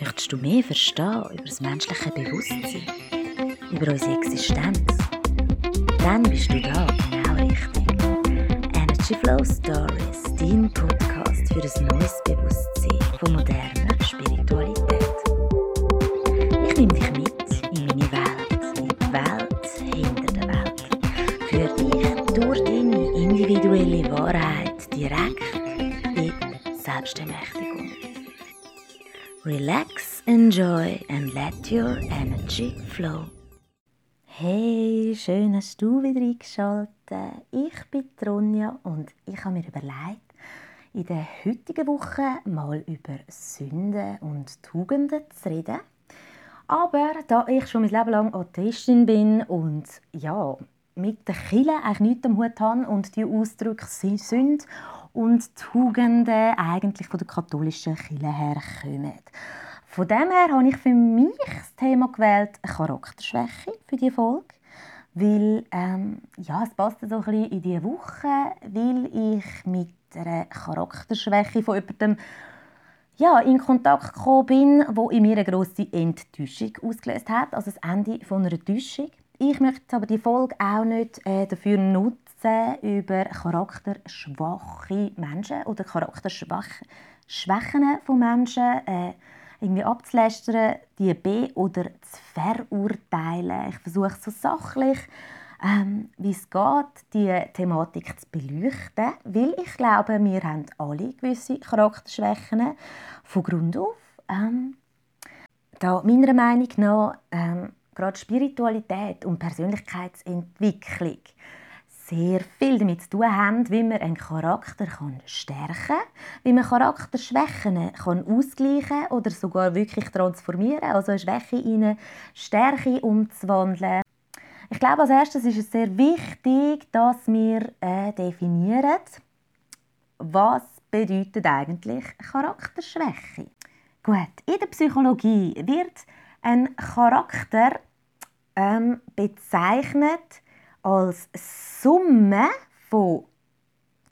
Möchtest du mehr verstehen über das menschliche Bewusstsein, über unsere Existenz? Dann bist du da genau richtig. Energy Flow Stories, dein Podcast für ein neues Bewusstsein von moderner Spiritualität. Ich nehme dich mit in meine Welt, in die Welt hinter der Welt. Für dich durch deine individuelle Wahrheit direkt in Selbstermächtigung. Relax, enjoy and let your energy flow. Hey, schön hast du wieder eingeschaltet. Ich bin Tronja und ich habe mir überlegt, in der heutigen Woche mal über Sünden und Tugenden zu reden. Aber da ich schon mein Leben lang Atheistin bin und ja, mit der Kille eigentlich nichts am Hut habe und die Ausdrücke sind und Tugenden eigentlich von der katholischen Kirche herkommen. Von dem her habe ich für mich das Thema gewählt Charakterschwäche für die Folge, weil ähm, ja, es passt so ein in diese Woche, weil ich mit einer Charakterschwäche von jemandem ja, in Kontakt gekommen bin, wo in mir eine grosse Enttäuschung ausgelöst hat, also das Ende von einer Täuschung. Ich möchte aber die Folge auch nicht äh, dafür nutzen, über charakterschwache Menschen oder Charakterschwächen von Menschen äh, irgendwie abzulästern, die be oder zu verurteilen. Ich versuche so sachlich, ähm, wie es geht, die Thematik zu beleuchten, weil ich glaube, wir haben alle gewisse Charakterschwächen von Grund auf. Ähm, da meiner Meinung nach ähm, gerade Spiritualität und Persönlichkeitsentwicklung sehr viel damit zu tun haben, wie man einen Charakter stärken kann, wie man Charakterschwächen kann ausgleichen oder sogar wirklich transformieren, also eine Schwäche in eine Stärke umzuwandeln. Ich glaube, als erstes ist es sehr wichtig, dass wir äh, definieren, was bedeutet eigentlich Charakterschwäche. Gut, in der Psychologie wird ein Charakter ähm, bezeichnet als Summe von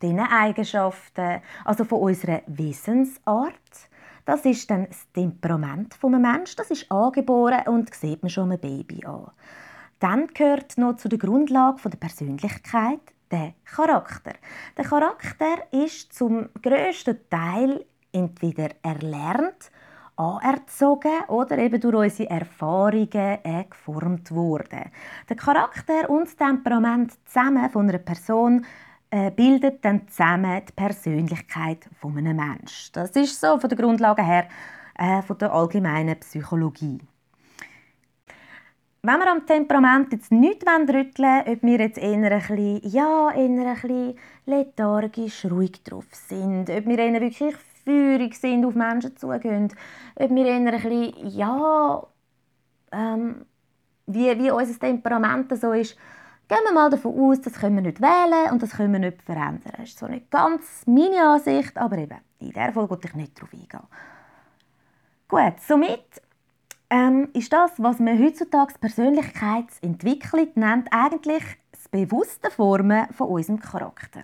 diesen Eigenschaften, also von unserer Wesensart. Das ist dann das Temperament des Menschen. Das ist angeboren und sieht man schon einem Baby an. Dann gehört noch zu der Grundlage der Persönlichkeit der Charakter. Der Charakter ist zum größten Teil entweder erlernt anerzogen oder eben durch unsere Erfahrungen äh, geformt worden. Der Charakter und das Temperament zusammen von einer Person äh, bildet dann zusammen die Persönlichkeit von einem Menschen. Das ist so von der Grundlage her äh, von der allgemeinen Psychologie. Wenn wir am Temperament jetzt nicht rütteln wollen, ob wir jetzt eher ein bisschen, ja, eher ein bisschen lethargisch, ruhig drauf sind, ob wir eher wirklich feurig sind, auf Menschen zugehen. Ob wir eher ein bisschen, ja, ähm, wie, wie unser Temperament so ist, gehen wir mal davon aus, das können wir nicht wählen und das können wir nicht verändern. Das ist so nicht ganz meine Ansicht, aber eben, in dieser Folge will ich nicht darauf eingehen. Gut, somit ähm, ist das, was man heutzutage Persönlichkeitsentwicklung nennt, eigentlich das bewusste Formen von unserem Charakter.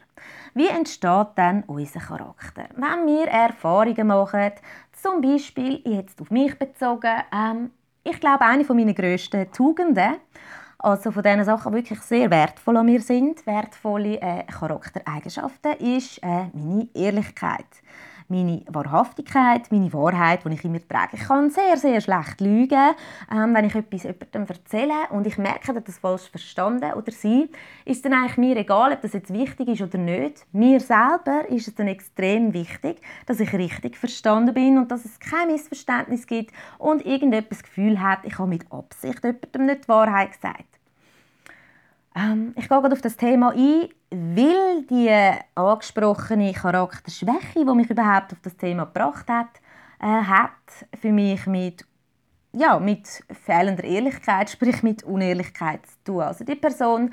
Wie entsteht dann unser Charakter? Wenn wir Erfahrungen machen, zum Beispiel jetzt auf mich bezogen, ähm, ich glaube, eine meiner grössten Tugenden, also von diesen Sachen wirklich sehr wertvoll an mir sind, wertvolle äh, Charaktereigenschaften, ist äh, meine Ehrlichkeit meine Wahrhaftigkeit, meine Wahrheit, die ich immer trage. Ich kann sehr, sehr schlecht lügen, ähm, wenn ich etwas jemandem erzähle und ich merke, dass das falsch verstanden oder sie, ist dann eigentlich mir egal, ob das jetzt wichtig ist oder nicht. Mir selber ist es dann extrem wichtig, dass ich richtig verstanden bin und dass es kein Missverständnis gibt und irgendjemand das Gefühl hat, ich habe mit Absicht jemandem nicht die Wahrheit gesagt. Ähm, ich gehe gerade auf das Thema ein, weil die angesprochene Charakterschwäche, die mich überhaupt auf das Thema gebracht hat, äh, hat für mich mit ja, mit fehlender Ehrlichkeit, sprich mit Unehrlichkeit zu tun. Also die Person,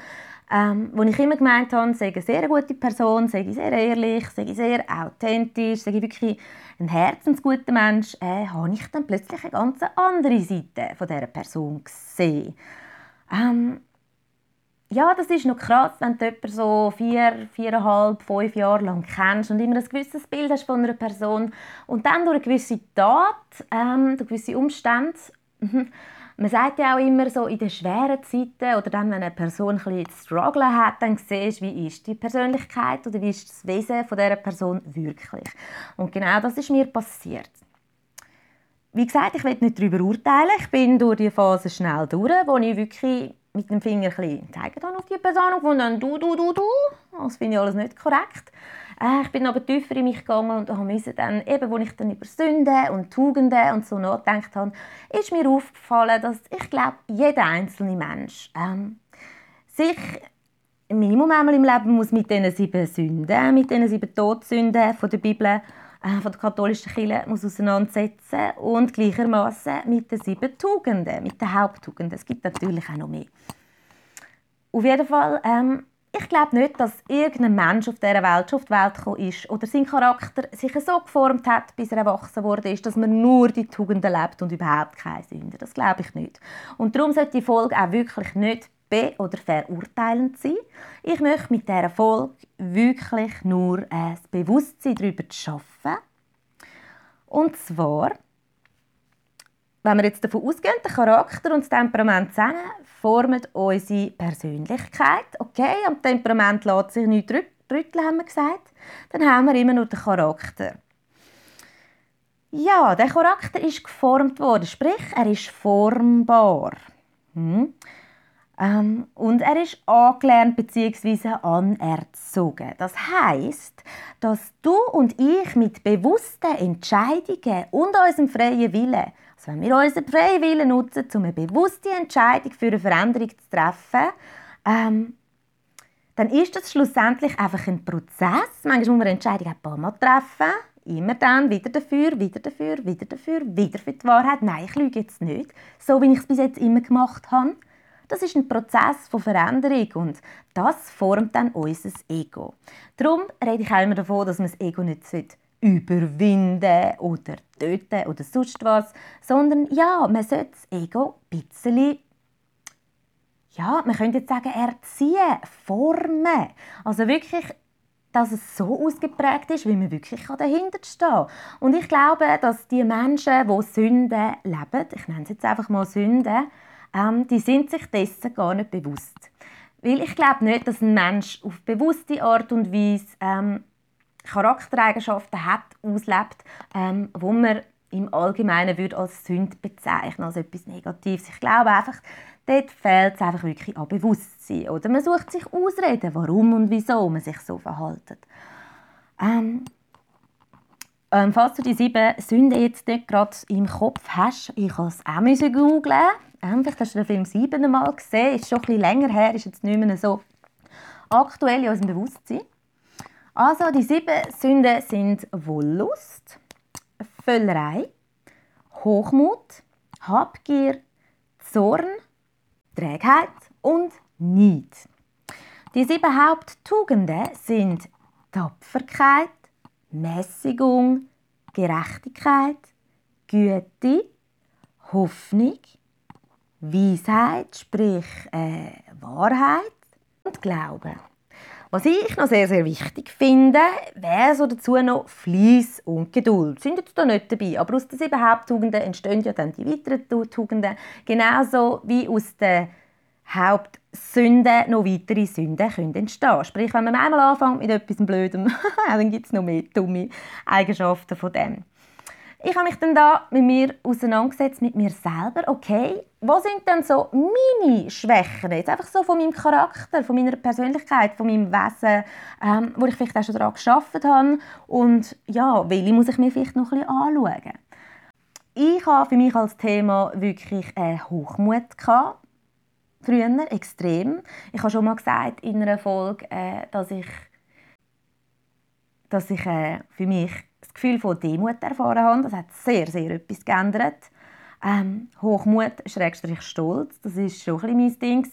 ähm, ich immer gemeint habe, sei eine sehr gute Person, sei sehr ehrlich, sei sehr authentisch, sei wirklich ein herzensguter Mensch, äh, habe ich dann plötzlich eine ganz andere Seite von dieser Person gesehen. Ähm, ja, das ist noch krass, wenn du jemanden so vier, viereinhalb, fünf Jahre lang kennst und immer ein gewisses Bild hast von einer Person und dann durch eine gewisse Tat, ähm, durch gewisse Umstände, mhm, man sagt ja auch immer so, in den schweren Zeiten oder dann, wenn eine Person ein bisschen zu strugglen hat, dann siehst du, wie ist die Persönlichkeit oder wie ist das Wesen von dieser Person wirklich. Und genau das ist mir passiert. Wie gesagt, ich will nicht darüber urteilen. Ich bin durch die Phase schnell durch, wo ich wirklich mit dem Finger gezeigt habe auf die Person und dann du, du, du, du. Das finde ich alles nicht korrekt. Äh, ich bin aber tiefer in mich gegangen und musste dann, eben, als ich dann über Sünden und Tugenden und so nachgedacht habe, ist mir aufgefallen, dass ich glaube, jeder einzelne Mensch ähm, sich Minimum einmal im Leben muss mit diesen sieben Sünden, mit diesen sieben Todsünden von der Bibel, von der katholischen Kirche muss auseinandersetzen und gleichermaßen mit den sieben Tugenden, mit den Haupttugenden. Es gibt natürlich auch noch mehr. Auf jeden Fall ähm, ich glaube nicht, dass irgendein Mensch auf dieser Welt schon auf die Welt gekommen ist oder sein Charakter sich so geformt hat, bis er erwachsen wurde, ist, dass man nur die Tugenden lebt und überhaupt keine Sünde. Das glaube ich nicht. Und darum sollte die Folge auch wirklich nicht be- oder verurteilend sein. Ich möchte mit dieser Folge wirklich nur ein Bewusstsein darüber schaffen. Und zwar wenn wir jetzt davon ausgehen, der Charakter und das Temperament zusammen formen unsere Persönlichkeit. Okay, am Temperament lässt sich nichts rütteln, haben wir gesagt. Dann haben wir immer nur den Charakter. Ja, der Charakter ist geformt worden, sprich, er ist formbar. Hm. Ähm, und er ist angelernt bzw. anerzogen. Das heißt, dass du und ich mit bewussten Entscheidungen und unserem freien Willen also wenn wir unseren freien Willen nutzen, um eine bewusste Entscheidung für eine Veränderung zu treffen, ähm, dann ist das schlussendlich einfach ein Prozess. Manchmal muss man eine Entscheidung ein paar Mal treffen. Immer dann wieder dafür, wieder dafür, wieder dafür, wieder für die Wahrheit. Nein, ich lüge jetzt nicht. So, wie ich es bis jetzt immer gemacht habe. Das ist ein Prozess von Veränderung und das formt dann unser Ego. Darum rede ich auch immer davon, dass man das Ego nicht überwinden oder töten oder sonst was, sondern ja, man sollte das Ego ein bisschen ja, man könnte jetzt sagen, erziehen, formen. Also wirklich, dass es so ausgeprägt ist, wie man wirklich dahinter stehen Und ich glaube, dass die Menschen, die Sünden leben, ich nenne es jetzt einfach mal Sünden, ähm, die sind sich dessen gar nicht bewusst. Weil ich glaube nicht, dass ein Mensch auf bewusste Art und Weise ähm, Charaktereigenschaften hat, auslebt, ähm, wo man im Allgemeinen würde als Sünde bezeichnen, als etwas Negatives. Ich glaube einfach, dort fehlt es einfach wirklich an Bewusstsein. Oder man sucht sich Ausreden, warum und wieso man sich so verhält. Ähm, ähm, falls du die sieben Sünden jetzt nicht gerade im Kopf hast, ich musste es auch googeln. Vielleicht hast du den Film sieben Mal gesehen, ist schon ein länger her, ist jetzt nicht mehr so aktuell in unserem Bewusstsein. Also, die sieben Sünden sind Wollust, Völlerei, Hochmut, Habgier, Zorn, Trägheit und Neid. Die sieben Haupttugenden sind Tapferkeit, Mäßigung, Gerechtigkeit, Güte, Hoffnung, Weisheit, sprich äh, Wahrheit und Glaube. Was ich noch sehr, sehr wichtig finde, wäre so dazu noch Fleiss und Geduld. Sind jetzt da nicht dabei, aber aus den sieben Haupttugenden entstehen ja dann die weiteren Tugenden, genauso wie aus den Hauptsünden noch weitere Sünden können entstehen. Sprich, wenn man einmal anfängt mit etwas Blödem, dann gibt es noch mehr dumme Eigenschaften von dem. Ich habe mich dann da mit mir auseinandergesetzt, mit mir selber. Okay, was sind denn so meine Schwächen? Jetzt einfach so von meinem Charakter, von meiner Persönlichkeit, von meinem Wesen, ähm, wo ich vielleicht auch schon daran geschafft habe. Und ja, welche muss ich mir vielleicht noch ein bisschen anschauen? Ich habe für mich als Thema wirklich äh, Hochmut gehabt. Früher, extrem. Ich habe schon mal gesagt in einer Folge, äh, dass ich, dass ich äh, für mich das Gefühl von Demut erfahren habe. Das hat sehr, sehr etwas geändert. Ähm, Hochmut, Schrägstrich Stolz, das war schon ein mein Ding.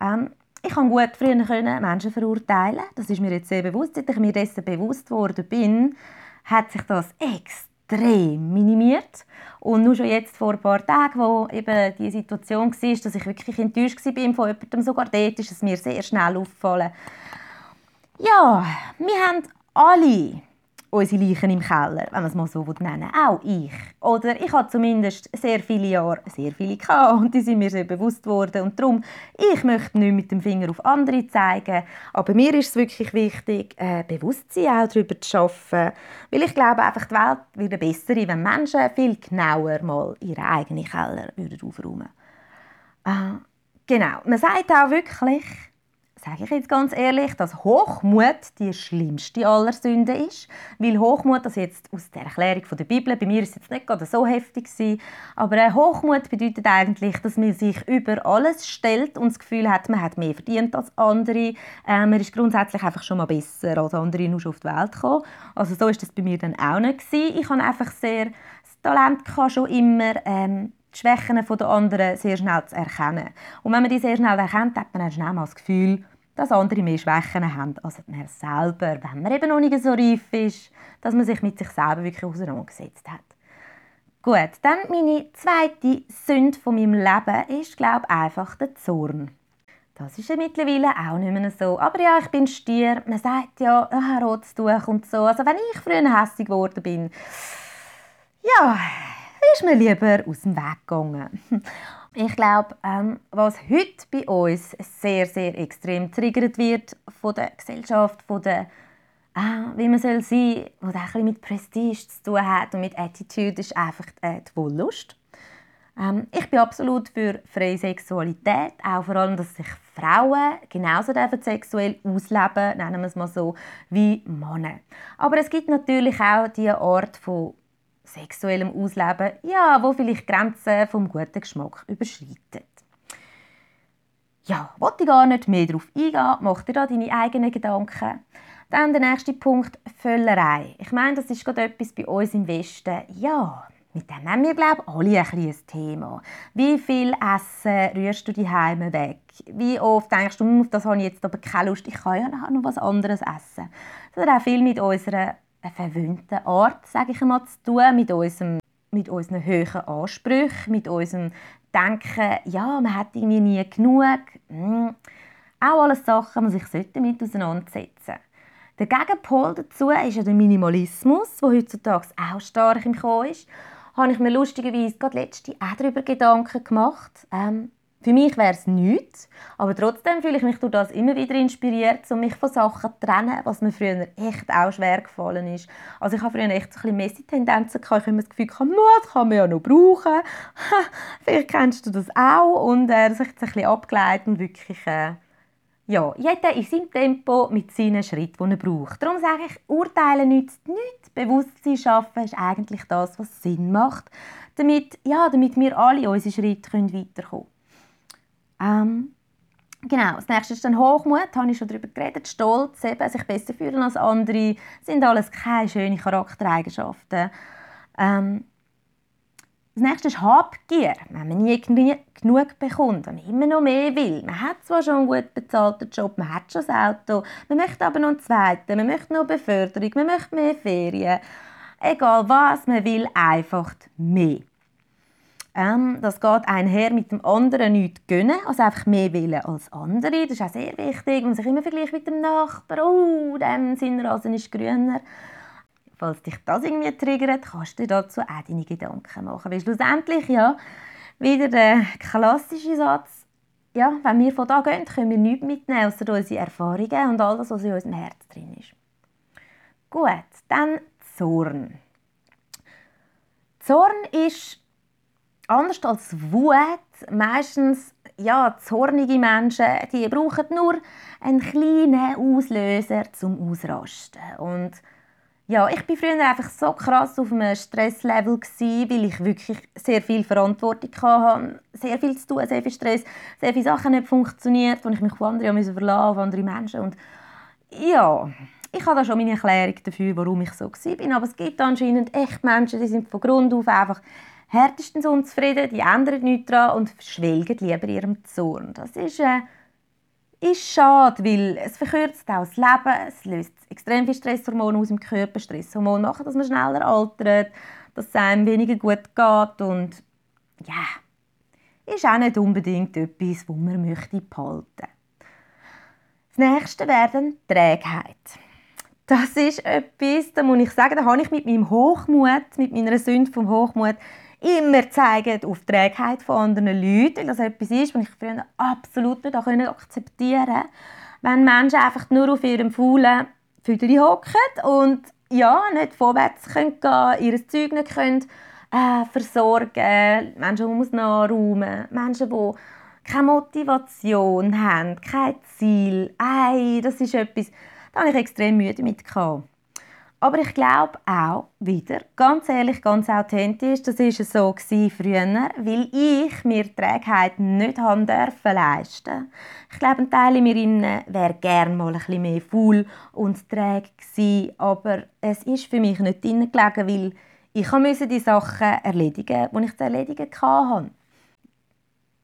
Ähm, ich konnte gut früher Menschen verurteilen. Das ist mir jetzt sehr bewusst. Seit ich mir dessen bewusst geworden bin, hat sich das extrem extrem minimiert. Und nur schon jetzt vor ein paar Tagen, wo eben die Situation war, dass ich wirklich enttäuscht war von jemandem, sogar dort ist es mir sehr schnell aufgefallen. Ja, wir haben alle unsere Leichen im Keller, wenn man es mal so nennen will. Auch ich. Oder ich hatte zumindest sehr viele Jahre sehr viele gehabt und die sind mir sehr bewusst geworden. Und darum, ich möchte nicht mit dem Finger auf andere zeigen, aber mir ist es wirklich wichtig, äh, Bewusstsein auch darüber zu schaffen, weil ich glaube einfach, die Welt würde besser, wenn Menschen viel genauer mal ihre eigenen Keller aufräumen würden. Äh, genau, man sagt auch wirklich, sage ich jetzt ganz ehrlich, dass Hochmut die schlimmste aller Sünden ist. Weil Hochmut, das jetzt aus der Erklärung der Bibel, bei mir ist es jetzt nicht gerade so heftig gewesen, aber äh, Hochmut bedeutet eigentlich, dass man sich über alles stellt und das Gefühl hat, man hat mehr verdient als andere. Äh, man ist grundsätzlich einfach schon mal besser als andere nur schon auf die Welt gekommen. Also so ist das bei mir dann auch nicht gewesen. Ich habe einfach sehr das Talent schon immer ähm, die Schwächen der anderen sehr schnell zu erkennen. Und wenn man die sehr schnell erkennt, hat man dann schnell mal das Gefühl, dass andere mehr Schwächen haben als man selber, wenn man eben noch nicht so reif ist, dass man sich mit sich selber wirklich auseinandergesetzt hat. Gut, dann meine zweite Sünde von meinem Leben ist, glaube ich, einfach der Zorn. Das ist ja mittlerweile auch nicht mehr so. Aber ja, ich bin Stier. Man sagt ja, ah, rotes Tuch und so. Also wenn ich früher hässlich geworden bin, ja, ist mir lieber aus dem Weg gegangen. Ich glaube, ähm, was heute bei uns sehr, sehr extrem triggert wird von der Gesellschaft, von der, äh, wie man soll sein, was auch ein mit Prestige zu tun hat und mit Attitude, ist einfach äh, die Wollust. Ähm, ich bin absolut für freie Sexualität, auch vor allem, dass sich Frauen genauso sexuell ausleben, nennen wir es mal so, wie Männer. Aber es gibt natürlich auch die Art von sexuellem Ausleben, ja, wo vielleicht Grenzen vom guten Geschmack überschreitet. Ja, wollte ich gar nicht mehr darauf eingehen, mach dir da deine eigenen Gedanken. Dann der nächste Punkt, Völlerei. Ich meine, das ist gerade etwas bei uns im Westen. Ja, mit dem haben wir, glaube ich, alle ein, ein Thema. Wie viel Essen rührst du die Heime weg? Wie oft denkst du, hm, das habe ich jetzt aber keine Lust, ich kann ja noch was anderes essen. Das hat auch viel mit unserer eine verwöhnte Art, sage ich einmal, zu tun, mit, unserem, mit unseren hohen Ansprüchen, mit unserem Denken, ja, man hat irgendwie nie genug. Hm. Auch alles Sachen, die man sich damit auseinandersetzen sollte. Der Gegenpol dazu ist ja der Minimalismus, der heutzutage auch stark im Kommen ist. Habe ich mir lustigerweise gerade letzte auch darüber Gedanken gemacht. Ähm, für mich wäre es nichts, aber trotzdem fühle ich mich durch das immer wieder inspiriert, um mich von Sachen zu trennen, was mir früher echt auch schwer gefallen ist. Also ich habe früher echt so ein Messi-Tendenzen gehabt. Ich habe immer das Gefühl, das kann man ja noch brauchen. Vielleicht kennst du das auch. Und äh, das habe ein bisschen abgeleitet und wirklich... Äh, ja, jeder in seinem Tempo mit seinen Schritten, die er braucht. Darum sage ich, urteilen nützt nichts. Bewusstsein schaffen ist eigentlich das, was Sinn macht, damit, ja, damit wir alle unsere Schritte weiterkommen können. Ähm, genau, das nächste ist dann Hochmut, da habe ich schon darüber geredet. Stolz, eben, sich besser fühlen als andere, sind alles keine schönen Charaktereigenschaften. Ähm, das nächste ist Habgier, wenn man nie genug bekommt, wenn man immer noch mehr will. Man hat zwar schon einen gut bezahlten Job, man hat schon das Auto, man möchte aber noch einen zweiten, man möchte noch Beförderung, man möchte mehr Ferien. Egal was, man will einfach mehr. Ähm, das geht einher mit dem anderen nichts gönnen, also einfach mehr wollen als andere. Das ist auch sehr wichtig. Man sich immer vergleicht mit dem Nachbarn. Oh, dem Rasen ist grüner. Falls dich das irgendwie triggert, kannst du dazu auch deine Gedanken machen. Weil schlussendlich, ja, wieder der klassische Satz, ja, wenn wir von da gehen, können wir nichts mitnehmen, außer unsere Erfahrungen und all das, was in unserem Herz drin ist. Gut, dann Zorn. Zorn ist anders als Wut, meistens ja, zornige Menschen, die brauchen nur einen kleinen Auslöser zum Ausrasten. Und ja, ich bin früher einfach so krass auf einem Stresslevel weil ich wirklich sehr viel Verantwortung hatte, sehr viel zu tun, sehr viel Stress, sehr viele Sachen nicht funktioniert, wo ich mich auf andere musste verlassen, auf andere Menschen und ja, ich habe da schon meine Erklärung dafür, warum ich so war. Aber es gibt anscheinend echt Menschen, die sind von Grund auf einfach härtestens unzufrieden, die ändern nichts daran und schwelgen lieber ihrem Zorn. Das ist, äh, ist schade, weil es verkürzt auch das Leben, es löst extrem viel Stresshormone aus dem Körper. Stresshormone machen, dass man schneller altert. dass es einem weniger gut geht und ja, ist auch nicht unbedingt etwas, wo man möchte behalten. Das nächste wäre Trägheit. Das ist etwas, da muss ich sagen, da habe ich mit meinem Hochmut, mit meiner Sünde vom Hochmut immer auf die Trägheit von anderen Leuten, weil das etwas ist, was ich früher absolut nicht akzeptieren konnte. Wenn Menschen einfach nur auf ihrem faulen Füdeli hocken und ja, nicht vorwärts können gehen, ihr Zeug nicht können, äh, versorgen, Menschen, die nachräumen Menschen, die keine Motivation haben, kein Ziel. Ei, das ist etwas, da ich extrem müde mit. Aber ich glaube auch wieder, ganz ehrlich, ganz authentisch, das war so früher, weil ich mir Trägheit nicht haben dürfen leisten. Ich glaube, ein Teil in mir wäre gerne mal ein bisschen mehr faul und träge gewesen, aber es ist für mich nicht drin gelegen, weil ich musste die Sachen erledigen, die ich zu erledigen hatte.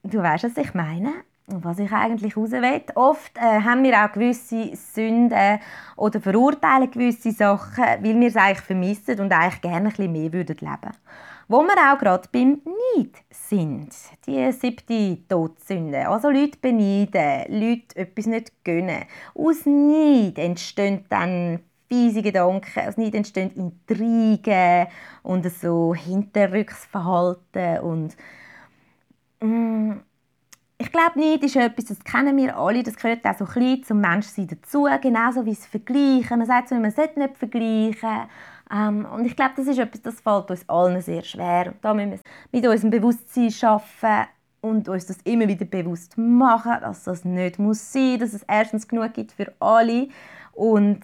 Du weißt, was ich meine? Was ich eigentlich raus will. Oft äh, haben wir auch gewisse Sünden oder verurteilen gewisse Sachen, weil wir es eigentlich vermissen und eigentlich gerne ein bisschen mehr würden leben Wo wir auch gerade beim Neid sind. Die siebte Todsünde. Also Leute beneiden, Leute etwas nicht gönnen. Aus Neid entstehen dann fiese Gedanken, aus Neid entstehen Intrigen und so Hinterrücksverhalten und mm, ich glaube nicht, ist etwas, das kennen wir alle, das gehört auch so ein bisschen zum Menschsein dazu, genauso wie das Vergleichen. Man sagt so, man sollte nicht vergleichen. Ähm, und ich glaube, das ist etwas, das fällt uns allen sehr schwer. Und da müssen wir mit unserem Bewusstsein schaffen und uns das immer wieder bewusst machen, dass das nicht muss sein, dass es erstens genug gibt für alle und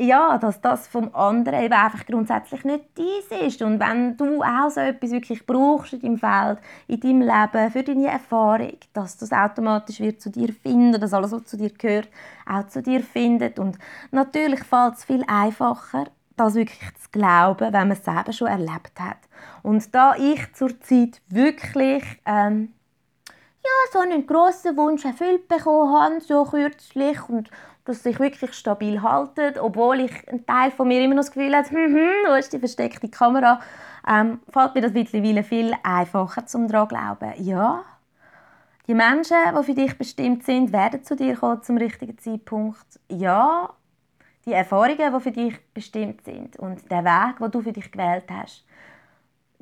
ja, dass das vom anderen eben einfach grundsätzlich nicht dies ist. Und wenn du auch so etwas wirklich brauchst in deinem Feld, in deinem Leben, für deine Erfahrung, dass das automatisch wird zu dir finden, dass alles, was zu dir gehört, auch zu dir findet. Und natürlich fällt es viel einfacher, das wirklich zu glauben, wenn man es selber schon erlebt hat. Und da ich zurzeit wirklich ähm, ja, so einen grossen Wunsch erfüllt bekommen habe, so kürzlich, und dass sich wirklich stabil halten, obwohl ich ein Teil von mir immer noch das Gefühl habe, hm, hm, wo ist die versteckte Kamera, ähm, fällt mir das mittlerweile viel einfacher zum daran glauben. Ja, die Menschen, die für dich bestimmt sind, werden zu dir kommen zum richtigen Zeitpunkt. Ja, die Erfahrungen, die für dich bestimmt sind und der Weg, den du für dich gewählt hast,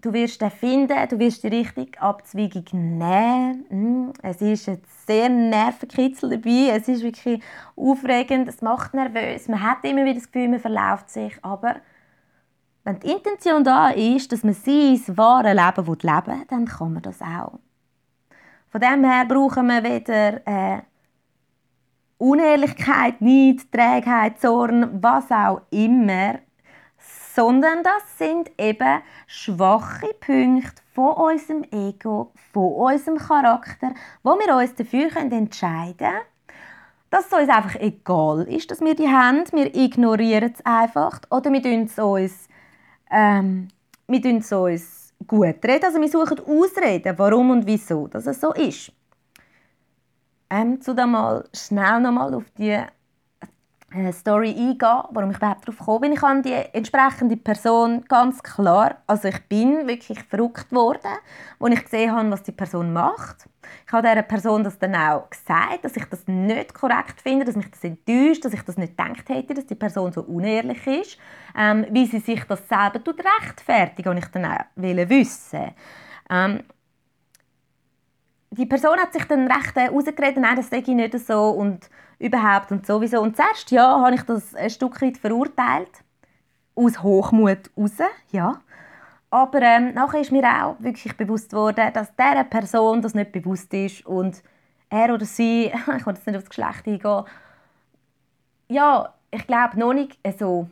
du wirst den finden, du wirst die richtige Abzweigung nehmen. Hm, es ist ein sehr Nervenkitzel dabei, es ist wirklich aufregend, es macht nervös, man hat immer wieder das Gefühl, man verläuft sich, aber wenn die Intention da ist, dass man sein wahres Leben leben will, dann kann man das auch. Von dem her brauchen wir weder äh, Unehrlichkeit, Neid, Trägheit, Zorn, was auch immer, sondern das sind eben schwache Punkte von unserem Ego, von unserem Charakter, wo wir uns dafür entscheiden können, dass es uns einfach egal ist, dass wir die haben. Wir ignorieren es einfach oder wir tun es uns, ähm, wir tun es uns gut reden. Also wir suchen Ausreden, warum und wieso dass es so ist. Ähm, zu mal schnell nochmal auf die Story eingehen, warum ich überhaupt darauf gekommen bin. Ich habe die entsprechende Person ganz klar, also ich bin wirklich verrückt worden, als ich gesehen habe, was die Person macht. Ich habe dieser Person das dann auch gesagt, dass ich das nicht korrekt finde, dass mich das enttäuscht, dass ich das nicht gedacht hätte, dass die Person so unehrlich ist, ähm, wie sie sich das selber rechtfertigt, und ich dann auch wissen ähm, die Person hat sich dann recht herausgeredet, nein, das sehe ich nicht so und überhaupt und sowieso. Und zuerst, ja, habe ich das ein Stück weit verurteilt. Aus Hochmut raus, ja. Aber ähm, nachher ist mir auch wirklich bewusst worden, dass dieser Person das nicht bewusst ist und er oder sie, ich will jetzt nicht aufs Geschlecht eingehen, ja, ich glaube noch nicht so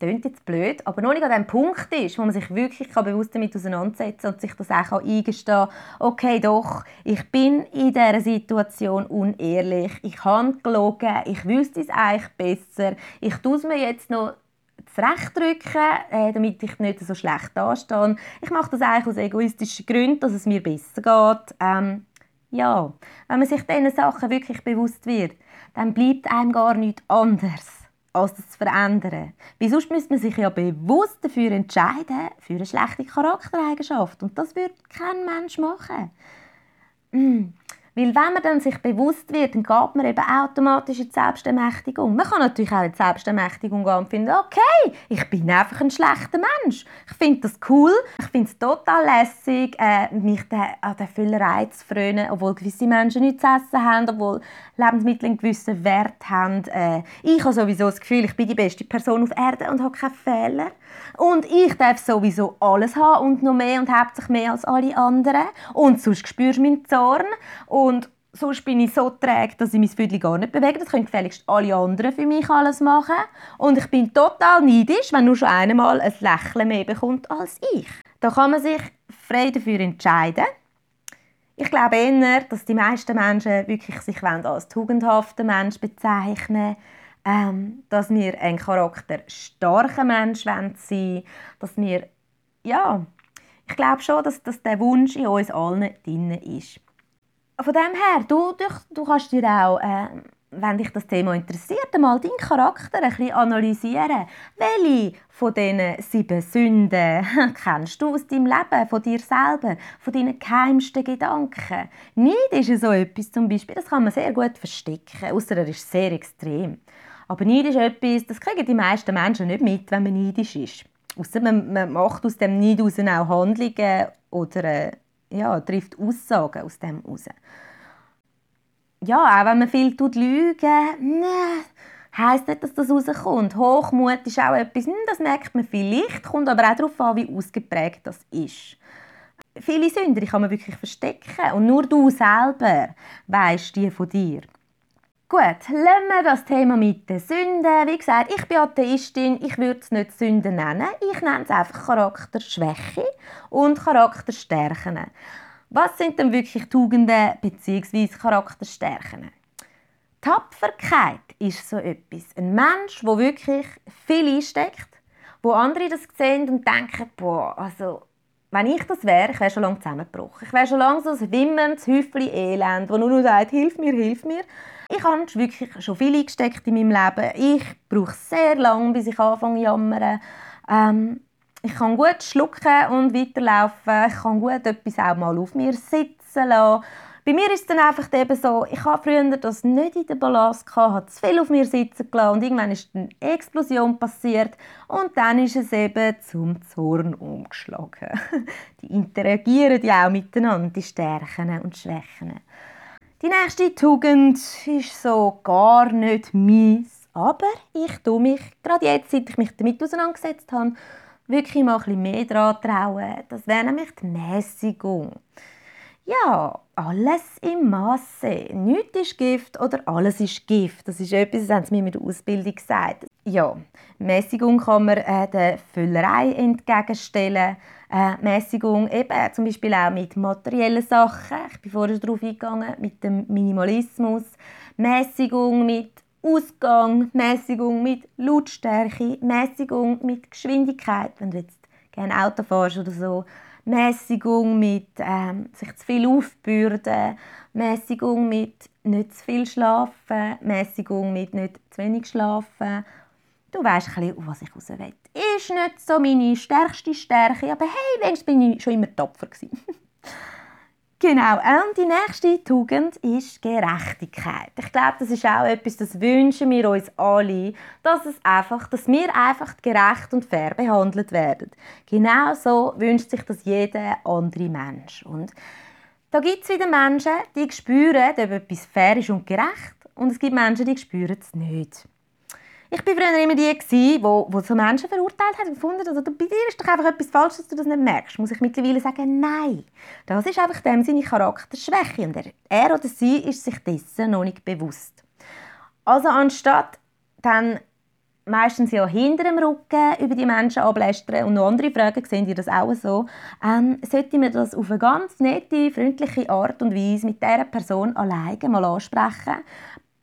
klingt jetzt blöd, aber noch nicht an dem Punkt ist, wo man sich wirklich bewusst damit auseinandersetzen kann und sich das auch eingestehen kann, okay, doch, ich bin in dieser Situation unehrlich, ich habe gelogen, ich wüsste es eigentlich besser, ich tue es mir jetzt noch zurechtrücken, äh, damit ich nicht so schlecht dastehe. Ich mache das eigentlich aus egoistischen Gründen, dass es mir besser geht. Ähm, ja, wenn man sich diesen Sachen wirklich bewusst wird, dann bleibt einem gar nichts anderes als das zu verändern. Weil sonst müsste man sich ja bewusst dafür entscheiden, für eine schlechte Charaktereigenschaft. Und das würde kein Mensch machen. Mm. Weil wenn man dann sich bewusst wird, dann geht man eben automatisch in die Selbstermächtigung. Man kann natürlich auch in die Selbstermächtigung gehen und finden, okay, ich bin einfach ein schlechter Mensch. Ich finde das cool, ich finde es total lässig, äh, mich an der Füllerei zu frönen, obwohl gewisse Menschen nichts zu essen haben, obwohl Lebensmittel einen gewissen Wert haben. Äh, ich habe sowieso das Gefühl, ich bin die beste Person auf Erde und habe keine Fehler. Und ich darf sowieso alles haben und noch mehr und hauptsächlich mehr als alle anderen. Und sonst spürst du meinen Zorn. Und sonst bin ich so träge, dass ich mein Viertel gar nicht bewege. Das können gefälligst alle anderen für mich alles machen. Und ich bin total neidisch, wenn nur schon einmal ein Lächeln mehr bekommt als ich. Da kann man sich frei dafür entscheiden. Ich glaube eher, dass die meisten Menschen wirklich sich als tugendhaften Mensch bezeichnen ähm, dass wir ein charakterstarker Mensch sein wollen, dass wir, ja, ich glaube schon, dass, dass der Wunsch in uns allen drin ist. Von dem her, du, du, kannst dir auch, äh, wenn dich das Thema interessiert, einmal deinen Charakter ein bisschen analysieren. Welche von diesen sieben Sünden kennst du aus deinem Leben, von dir selber, von deinen geheimsten Gedanken? Neid ist so etwas zum Beispiel, das kann man sehr gut verstecken, außer er ist sehr extrem. Aber Neid ist etwas, das kriegen die meisten Menschen nicht mit, wenn man neidisch ist. Ausser man, man macht aus dem Neid auch Handlungen oder äh, ja, trifft Aussagen aus dem heraus. Ja, auch wenn man viel tut lügen, ne, heisst nicht, dass das rauskommt. Hochmut ist auch etwas, hm, das merkt man vielleicht, kommt aber auch darauf an, wie ausgeprägt das ist. Viele Sünder kann man wirklich verstecken und nur du selber weißt die von dir. Gut, lassen wir das Thema mit den Sünden. Wie gesagt, ich bin Atheistin, ich würde es nicht Sünden nennen. Ich nenne es einfach Charakterschwäche und Charakterstärken. Was sind denn wirklich Tugenden bzw. Charakterstärken? Tapferkeit ist so etwas. Ein Mensch, der wirklich viel einsteckt, wo andere das sehen und denken, boah, also wenn ich das wäre, ich wäre schon lange zusammengebrochen. Ich wäre schon lange so ein wimmerndes Häufchen Elend, das nur noch sagt, hilf mir, hilf mir. Ich habe wirklich schon viel eingesteckt in meinem Leben. Ich brauche sehr lange, bis ich anfange zu jammern. Ähm, ich kann gut schlucken und weiterlaufen. Ich kann gut etwas auch mal auf mir sitzen lassen. Bei mir ist es dann einfach eben so, ich habe früher das nicht in der Balance gehabt, habe zu viel auf mir sitzen gelassen und irgendwann ist eine Explosion passiert und dann ist es eben zum Zorn umgeschlagen. Die interagieren ja auch miteinander, die Stärken und Schwächen. Die nächste Tugend ist so gar nicht mies, aber ich tue mich, gerade jetzt, seit ich mich damit auseinandergesetzt habe, wirklich mal ein bisschen mehr daran trauen. Das wäre nämlich die Mäßigung. Ja, alles im Maße. Nichts ist Gift oder alles ist Gift. Das ist etwas, das haben sie mir mit der Ausbildung gesagt. Ja, Mäßigung kann man äh, der Füllerei entgegenstellen. Äh, Mäßigung eben zum Beispiel auch mit materiellen Sachen. Ich bin vorher darauf eingegangen, mit dem Minimalismus. Mäßigung mit Ausgang, Mäßigung mit Lautstärke, Mäßigung mit Geschwindigkeit, wenn du jetzt gerne Auto fährst oder so. Mäßigung mit ähm, sich zu viel aufbürden, Mäßigung mit nicht zu viel schlafen, Mäßigung mit nicht zu wenig schlafen, Du weißt ein bisschen, was ich raus will. Ist nicht so meine stärkste Stärke, aber hey, wenigstens bin ich schon immer tapfer Genau, und die nächste Tugend ist Gerechtigkeit. Ich glaube, das ist auch etwas, das wünschen wir uns alle, dass, es einfach, dass wir einfach gerecht und fair behandelt werden. Genau so wünscht sich das jeder andere Mensch. Und da gibt es wieder Menschen, die spüren, ob etwas fair ist und gerecht, und es gibt Menschen, die spüren es nicht. Ich war früher immer die, die, wo so Menschen verurteilt haben und gefunden, also bei dir ist doch einfach etwas falsch, dass du das nicht merkst. Muss ich mittlerweile sagen, nein. Das ist einfach dem seine Charakterschwäche und er, er oder sie ist sich dessen noch nicht bewusst. Also anstatt dann meistens ja hinter dem Rücken über die Menschen ablästern und noch andere fragen, sehen die das auch so, ähm, sollte man das auf eine ganz nette, freundliche Art und Weise mit dieser Person alleine mal ansprechen, ein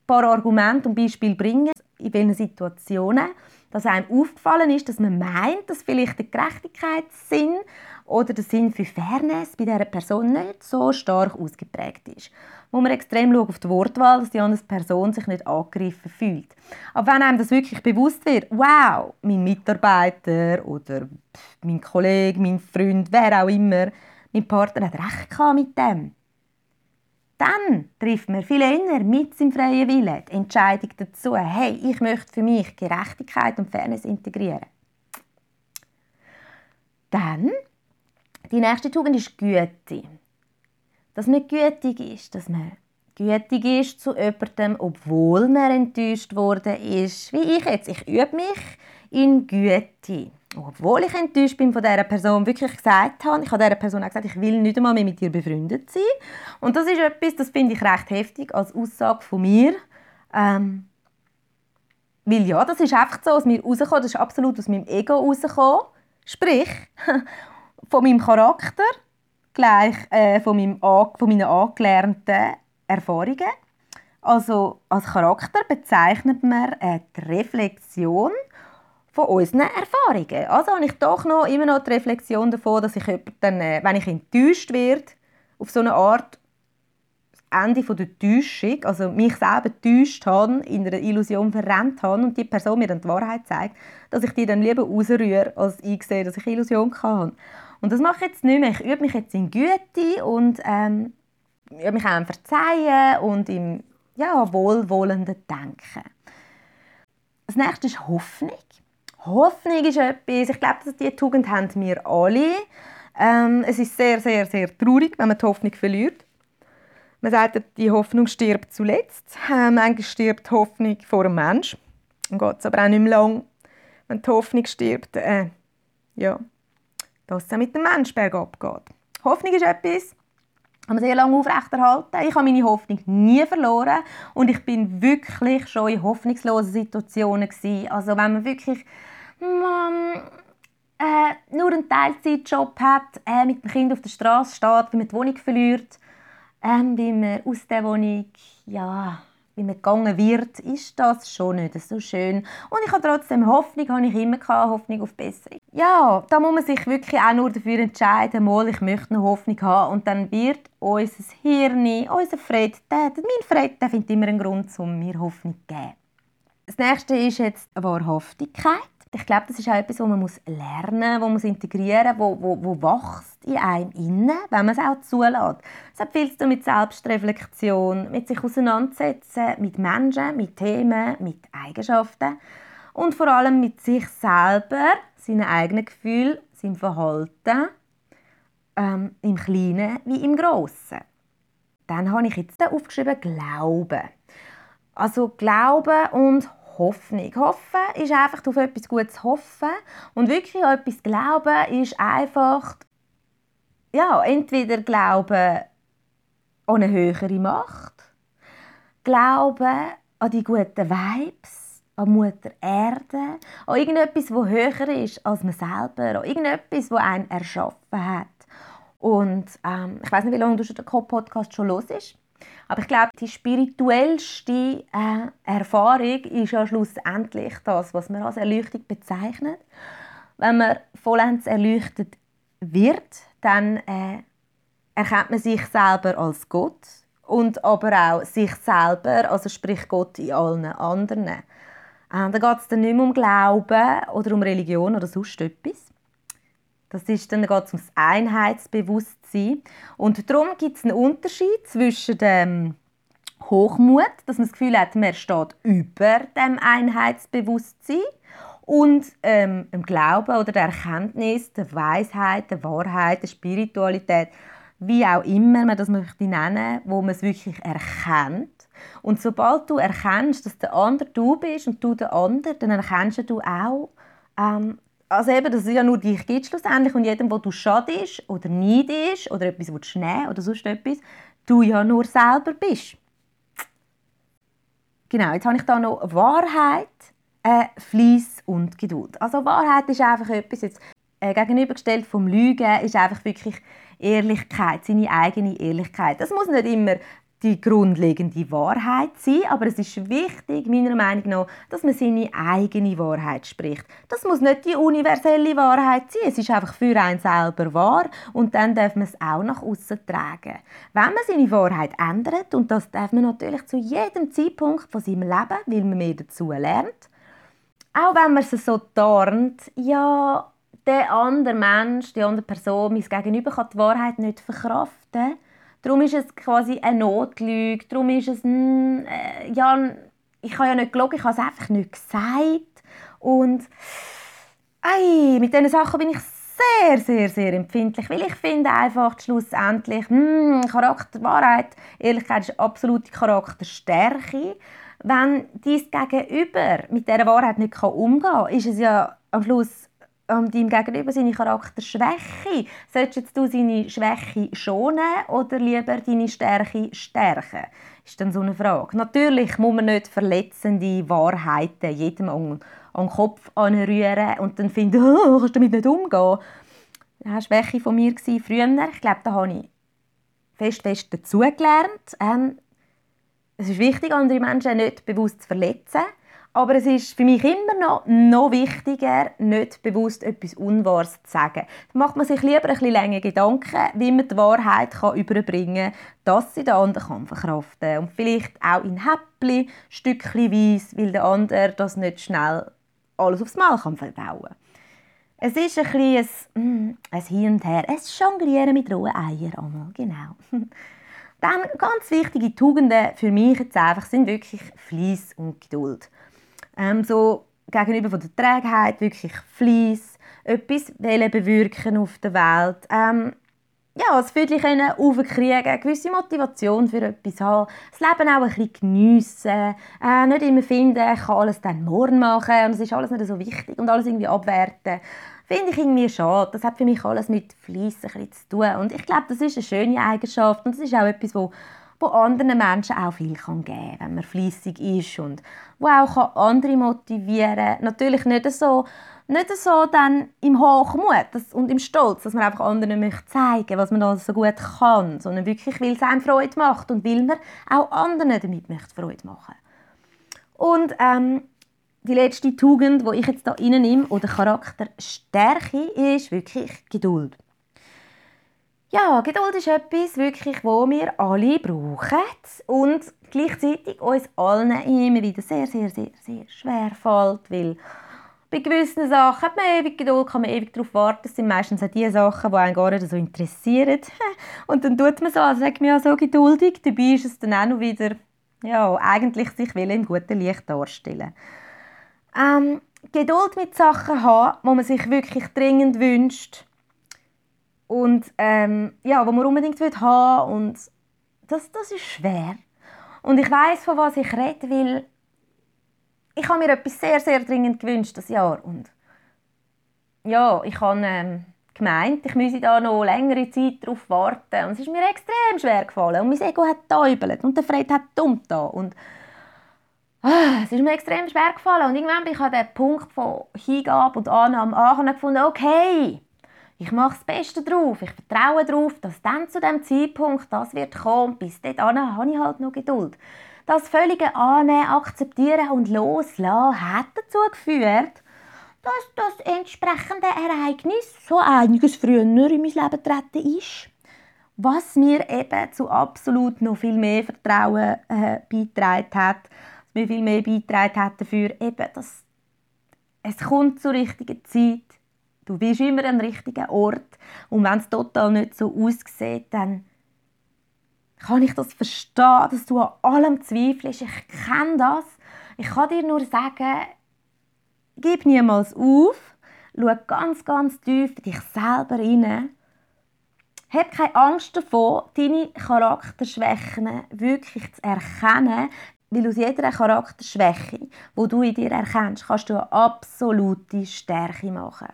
paar Argumente und Beispiele bringen in welchen Situationen, dass einem aufgefallen ist, dass man meint, dass vielleicht der Gerechtigkeitssinn oder der Sinn für Fairness bei dieser Person nicht so stark ausgeprägt ist. Wo man extrem schaut auf die Wortwahl, dass die andere Person sich nicht angegriffen fühlt. Aber wenn einem das wirklich bewusst wird, wow, mein Mitarbeiter oder mein Kollege, mein Freund, wer auch immer, mein Partner hat recht mit dem. Dann trifft man viel eher mit seinem freien Willen die Entscheidung dazu, hey, ich möchte für mich Gerechtigkeit und Fairness integrieren. Dann, die nächste Tugend ist Güte. Dass man gütig ist, dass man gütig ist zu jemandem, obwohl man enttäuscht worden ist, wie ich jetzt. Ich übe mich in Güte. Obwohl ich enttäuscht bin von dieser Person, wirklich gesagt habe, ich habe dieser Person auch gesagt, ich will nicht einmal mehr mit dir befreundet sein. Und das ist etwas, das finde ich recht heftig als Aussage von mir. Ähm, weil ja, das ist einfach so aus mir rausgekommen, das ist absolut aus meinem Ego rausgekommen. Sprich, von meinem Charakter, gleich äh, von, meinem, von meinen angelernten Erfahrungen. Also als Charakter bezeichnet man äh, die Reflexion von unseren Erfahrungen. Also habe ich doch noch immer noch die Reflexion davon, dass ich dann, äh, wenn ich enttäuscht werde, auf so eine Art Ende von der Täuschung, also mich selber täuscht habe, in einer Illusion verrennt habe und die Person mir dann die Wahrheit zeigt, dass ich die dann lieber rausrühre, als einsehe, dass ich eine Illusion kann. Und das mache ich jetzt nicht mehr. Ich übe mich jetzt in Güte und ähm, übe mich auch im Verzeihen und im ja, wohlwollenden Denken. Das nächste ist Hoffnung. Hoffnung ist etwas, ich glaube, diese Tugend haben wir alle. Ähm, es ist sehr, sehr, sehr traurig, wenn man die Hoffnung verliert. Man sagt, die Hoffnung stirbt zuletzt. Äh, manchmal stirbt die Hoffnung vor einem Mensch. Dann geht es aber auch nicht mehr lang. Wenn die Hoffnung stirbt, äh, ja, dass es auch mit dem Mensch bergab geht. Hoffnung ist etwas, kann man sehr lange aufrechterhalten. Ich habe meine Hoffnung nie verloren und ich bin wirklich schon in hoffnungslosen Situationen. Also wenn man wirklich man, äh, nur einen Teilzeitjob hat, äh, mit dem Kind auf der Straße steht, wie man die Wohnung verliert, ähm, wie man aus der Wohnung, ja, wie man gegangen wird, ist das schon nicht so schön. Und ich habe trotzdem Hoffnung, habe ich immer gehabt, Hoffnung auf Besserung. Ja, da muss man sich wirklich auch nur dafür entscheiden, mal, ich möchte eine Hoffnung haben und dann wird unser Hirn, unser Fred, der, mein Fred, der findet immer einen Grund, um mir Hoffnung zu geben. Das nächste ist jetzt Wahrhaftigkeit. Ich glaube, das ist auch etwas, was man muss lernen muss, man integrieren muss, wo, wo, wo wächst in einem innen, wenn man es auch zulässt. Es hat viel zu tun mit Selbstreflexion, mit sich auseinandersetzen, mit Menschen, mit Themen, mit Eigenschaften und vor allem mit sich selber, seinen eigenen Gefühlen, seinem Verhalten, ähm, im Kleinen wie im Grossen. Dann habe ich jetzt aufgeschrieben Glauben. Also Glauben und Hoffnung. Hoffen ist einfach auf etwas Gutes hoffen und wirklich an etwas glauben ist einfach ja, entweder Glauben an eine höhere Macht, Glauben an die guten Vibes, an Mutter Erde, an irgendetwas, das höher ist als man selber, an irgendetwas, das einen erschaffen hat. Und ähm, ich weiß nicht, wie lange du schon den Co-Podcast schon los ist. Aber ich glaube, die spirituellste äh, Erfahrung ist ja schlussendlich das, was man als Erleuchtung bezeichnet. Wenn man vollends erleuchtet wird, dann äh, erkennt man sich selber als Gott und aber auch sich selber, also sprich Gott in allen anderen. Äh, da geht es dann nicht mehr um Glauben oder um Religion oder sonst etwas, das ist, dann geht es um das Einheitsbewusstsein. Und darum gibt es einen Unterschied zwischen dem Hochmut, dass man das Gefühl hat, man steht über dem Einheitsbewusstsein und ähm, dem Glauben oder der Erkenntnis, der Weisheit, der Wahrheit, der Spiritualität, wie auch immer man das möchte nennen, wo man es wirklich erkennt. Und sobald du erkennst, dass der andere du bist und du der andere, dann erkennst du auch, ähm, also eben, dass es ja nur dich gibt schlussendlich und jedem, wo du schadest oder neidisch oder etwas willst nehmen oder sonst etwas, du ja nur selber bist. Genau, jetzt habe ich da noch Wahrheit, äh, Fleiss und Geduld. Also Wahrheit ist einfach etwas, jetzt, äh, gegenübergestellt vom Lügen, ist einfach wirklich Ehrlichkeit, seine eigene Ehrlichkeit. Das muss nicht immer die grundlegende Wahrheit sein, aber es ist wichtig, meiner Meinung nach, dass man seine eigene Wahrheit spricht. Das muss nicht die universelle Wahrheit sein, es ist einfach für einen selber wahr und dann darf man es auch nach außen tragen. Wenn man seine Wahrheit ändert, und das darf man natürlich zu jedem Zeitpunkt von seinem Leben, weil man mehr dazu lernt, auch wenn man es so tarnt, ja, der andere Mensch, die andere Person, mein Gegenüber kann die Wahrheit nicht verkraften, Darum ist es quasi eine Notlüge. Darum ist es, mh, äh, ja, ich habe ja nicht gelogen, ich habe es einfach nicht gesagt. Und ei, mit diesen Sachen bin ich sehr, sehr, sehr empfindlich, weil ich finde einfach schlussendlich, mh, Charakterwahrheit, Ehrlichkeit ist absolute Charakterstärke. Wenn dein Gegenüber mit dieser Wahrheit nicht umgehen kann, ist es ja am Schluss ähm, deinem Gegenüber seine Charakterschwäche. Solltest du seine Schwäche schonen oder lieber deine Stärke stärken? Ist dann so eine Frage. Natürlich muss man nicht verletzende Wahrheiten jedem an, an den Kopf anrühren und dann finden, oh, kannst du damit nicht umgehen. Das war Schwäche von mir früher. Ich glaube, da habe ich fest, fest dazugelernt. Ähm, es ist wichtig, andere Menschen nicht bewusst zu verletzen. Aber es ist für mich immer noch, noch wichtiger, nicht bewusst etwas Unwahres zu sagen. Da macht man sich lieber ein bisschen länger Gedanken, wie man die Wahrheit kann überbringen kann, dass sie der andere kann verkraften kann. Und vielleicht auch in Häppchen, stückchenweise, weil der andere das nicht schnell alles aufs Mal kann verdauen Es ist ein bisschen ein, mm, ein Hin und Her, ein Jonglieren mit rohen Eiern. Genau. Dann ganz wichtige Tugenden für mich jetzt einfach sind wirklich Fleiss und Geduld ähm, so gegenüber von der Trägheit, wirklich Fleiss, etwas bewirken auf der Welt. Ähm, ja, das Viertel können aufkriegen, eine gewisse Motivation für etwas haben, das Leben auch ein bisschen geniessen, äh, nicht immer finden, ich kann alles dann morgen machen und es ist alles nicht so wichtig und alles irgendwie abwerten. Finde ich irgendwie schade. Das hat für mich alles mit Fleiss ein zu tun und ich glaube, das ist eine schöne Eigenschaft und das ist auch etwas, wo wo anderen Menschen auch viel geben kann, wenn man fleissig ist und wo auch andere motivieren kann. Natürlich nicht so, nicht so dann im Hochmut und im Stolz, dass man einfach anderen möchte zeigen was man alles so gut kann, sondern wirklich, weil es einem Freude macht und weil man auch anderen damit möchte Freude machen Und ähm, die letzte Tugend, die ich jetzt hier nehme, oder Charakterstärke, ist wirklich Geduld. Ja, Geduld ist etwas, wirklich, wo wir alle brauchen und gleichzeitig uns allen immer wieder sehr, sehr, sehr, sehr schwer fällt, weil bei gewissen Sachen hat man ewig Geduld, kann man ewig darauf warten. Das sind meistens auch die Sachen, die einen gar nicht so interessieren. Und dann tut man so, als wäre man ja so geduldig. Dabei ist es dann auch noch wieder, ja, eigentlich sich will im guten Licht darstellen. Ähm, Geduld mit Sachen haben, wo man sich wirklich dringend wünscht, und ähm, ja, wo man unbedingt haben will. und das, das ist schwer. Und ich weiß von was ich rede, weil ich habe mir etwas sehr, sehr dringend gewünscht das Jahr und ja, ich habe ähm, gemeint, ich müsse da noch längere Zeit darauf warten und es ist mir extrem schwer gefallen und mein Ego hat täubelt und der Fred hat dumm da und ah, es ist mir extrem schwer gefallen und irgendwann bin ich an den Punkt von Hingabe und Annahme angekommen und gefunden, okay, ich mache das Beste drauf. Ich vertraue darauf, dass dann zu dem Zeitpunkt das wird kommen. Bis dahin habe ich halt noch Geduld. Das völlige Annehmen, Akzeptieren und Loslassen hat dazu geführt, dass das entsprechende Ereignis so einiges früher in mein Leben getreten ist. Was mir eben zu absolut noch viel mehr Vertrauen äh, beigetragen hat. Mir viel mehr beigetragen hat dafür, eben, dass es kommt zur richtigen Zeit Du bist immer am richtigen Ort. Und wenn es total nicht so aussieht, dann kann ich das verstehen, dass du an allem zweifelst. Ich kenne das. Ich kann dir nur sagen, gib niemals auf. Schau ganz, ganz tief in dich selber hinein. Hab keine Angst davor, deine Charakterschwächen wirklich zu erkennen, weil aus jeder Charakterschwäche, wo du in dir erkennst, kannst du eine absolute Stärke machen.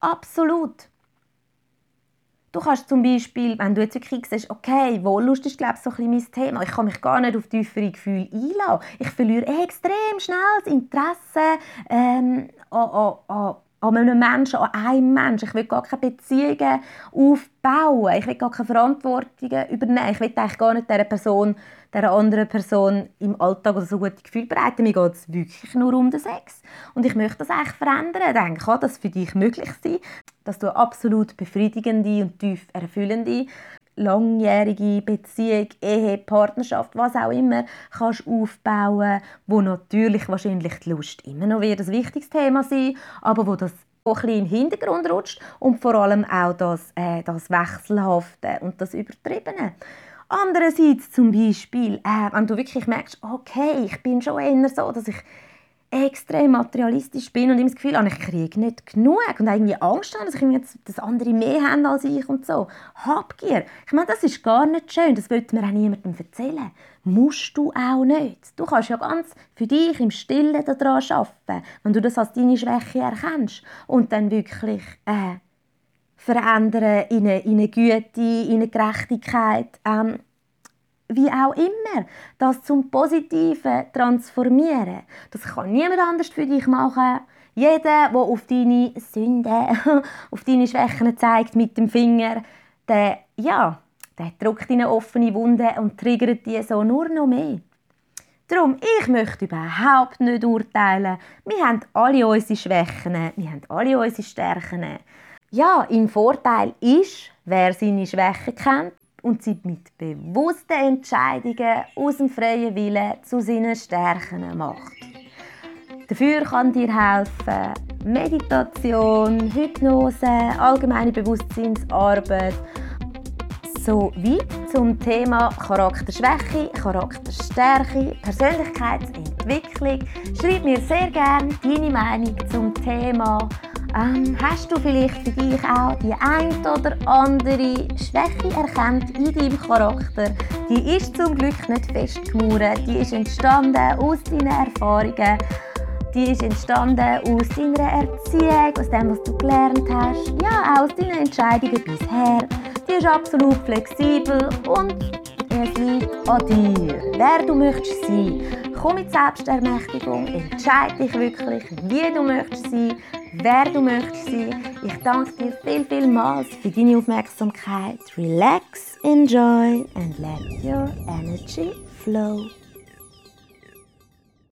Absolut. Du kannst zum Beispiel, wenn du jetzt wirklich siehst, okay, Wohllust ist glaube ich, so ein mein Thema, ich kann mich gar nicht auf tiefere Gefühle einlassen. Ich verliere extrem schnell das Interesse ähm, an, an, an an einem Menschen, an einem Menschen. Ich will gar keine Beziehungen aufbauen. Ich will gar keine Verantwortungen übernehmen. Ich will eigentlich gar nicht dieser Person, dieser anderen Person im Alltag so gute Gefühle bereiten. Mir geht es wirklich nur um den Sex. Und ich möchte das eigentlich verändern. Ich denke, kann das für dich möglich sein, dass du eine absolut befriedigende und tief erfüllende langjährige Beziehung, Ehe, Partnerschaft, was auch immer, kannst aufbauen, wo natürlich wahrscheinlich die Lust immer noch wieder ein wichtiges Thema sein, aber wo das auch ein in den Hintergrund rutscht und vor allem auch das, äh, das Wechselhafte und das Übertriebene. Andererseits zum Beispiel, äh, wenn du wirklich merkst, okay, ich bin schon eher so, dass ich extrem materialistisch bin und immer das Gefühl habe, ich kriege nicht genug und irgendwie Angst habe, dass ich jetzt das andere mehr haben als ich und so. Habgier. Ich meine, das ist gar nicht schön. Das wollte mir auch niemandem erzählen. Musst du auch nicht. Du kannst ja ganz für dich im Stillen daran arbeiten, wenn du das als deine Schwäche erkennst und dann wirklich äh, verändern in eine, in eine Güte, in eine Gerechtigkeit. Ähm, wie auch immer, das zum Positiven transformieren. Das kann niemand anders für dich machen. Jeder, der auf deine Sünden, auf deine Schwächen zeigt mit dem Finger, der, ja, der drückt in offene Wunde und triggert die so nur noch mehr. Darum, ich möchte überhaupt nicht urteilen. Wir haben alle unsere Schwächen, wir haben alle unsere Stärken. Ja, im Vorteil ist, wer seine Schwächen kennt, und sie mit bewussten Entscheidungen aus dem freien Willen zu seinen Stärken macht. Dafür kann dir helfen Meditation, Hypnose, allgemeine Bewusstseinsarbeit sowie zum Thema Charakterschwäche, Charakterstärke, Persönlichkeitsentwicklung. Schreib mir sehr gerne deine Meinung zum Thema ähm, hast du vielleicht für dich auch die ein oder andere Schwäche erkannt in deinem Charakter? Die ist zum Glück nicht festgemauert, die ist entstanden aus deinen Erfahrungen, die ist entstanden aus deiner Erziehung, aus dem, was du gelernt hast, ja, auch aus deinen Entscheidungen bisher. Die ist absolut flexibel und es liegt an dir, wer du möchtest sein. Komm mit Selbstermächtigung, entscheide dich wirklich, wie du möchtest sein, wer du möchtest sein. Ich danke dir viel, vielmals für deine Aufmerksamkeit. Relax, enjoy and let your energy flow.